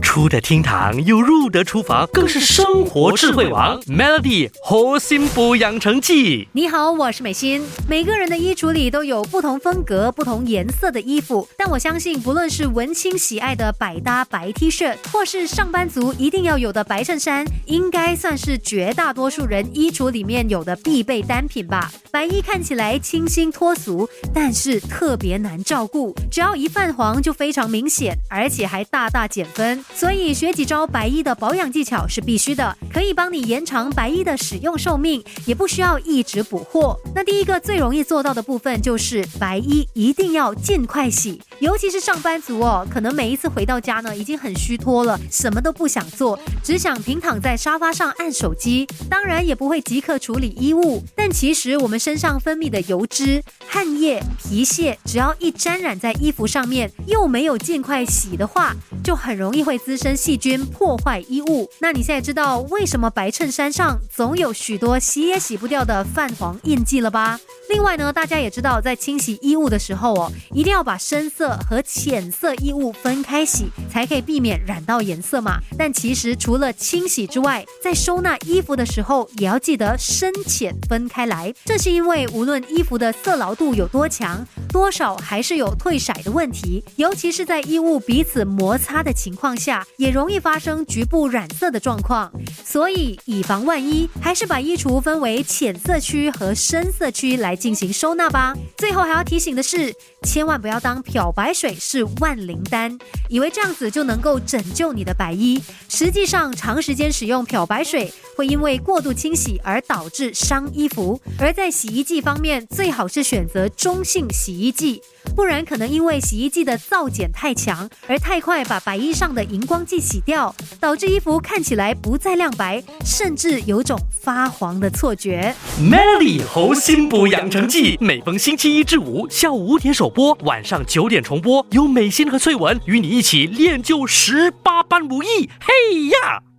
出得厅堂又入得厨房，更是生活智慧王。Melody 活心补养成记。你好，我是美心。每个人的衣橱里都有不同风格、不同颜色的衣服，但我相信，不论是文青喜爱的百搭白 T 恤，或是上班族一定要有的白衬衫，应该算是绝大多数人衣橱里面有的必备单品吧。白衣看起来清新脱俗，但是特别难照顾，只要一泛黄就非常明显，而且还大大减分。所以学几招白衣的保养技巧是必须的，可以帮你延长白衣的使用寿命，也不需要一直补货。那第一个最容易做到的部分就是白衣一定要尽快洗，尤其是上班族哦，可能每一次回到家呢已经很虚脱了，什么都不想做，只想平躺在沙发上按手机，当然也不会即刻处理衣物。但其实我们身上分泌的油脂、汗液、皮屑，只要一沾染在衣服上面，又没有尽快洗的话，就很容易会滋生细菌，破坏衣物。那你现在知道为什么白衬衫上总有许多洗也洗不掉的泛黄印记了吧？另外呢，大家也知道，在清洗衣物的时候哦，一定要把深色和浅色衣物分开洗，才可以避免染到颜色嘛。但其实除了清洗之外，在收纳衣服的时候，也要记得深浅分开来。这是因为无论衣服的色牢度有多强，多少还是有褪色的问题，尤其是在衣物彼此摩擦的情况下，下也容易发生局部染色的状况。所以以防万一，还是把衣橱分为浅色区和深色区来进行收纳吧。最后还要提醒的是，千万不要当漂白水是万灵丹，以为这样子就能够拯救你的白衣。实际上，长时间使用漂白水会因为过度清洗而导致伤衣服。而在洗衣剂方面，最好是选择中性洗衣剂，不然可能因为洗衣剂的皂碱太强，而太快把白衣上的荧光剂洗掉，导致衣服看起来不再亮白，甚至有种发黄的错觉。Melody 活心补养成记，每逢星期一至五下午五点首播，晚上九点重播，有美心和翠文与你一起练就十八般武艺。嘿呀！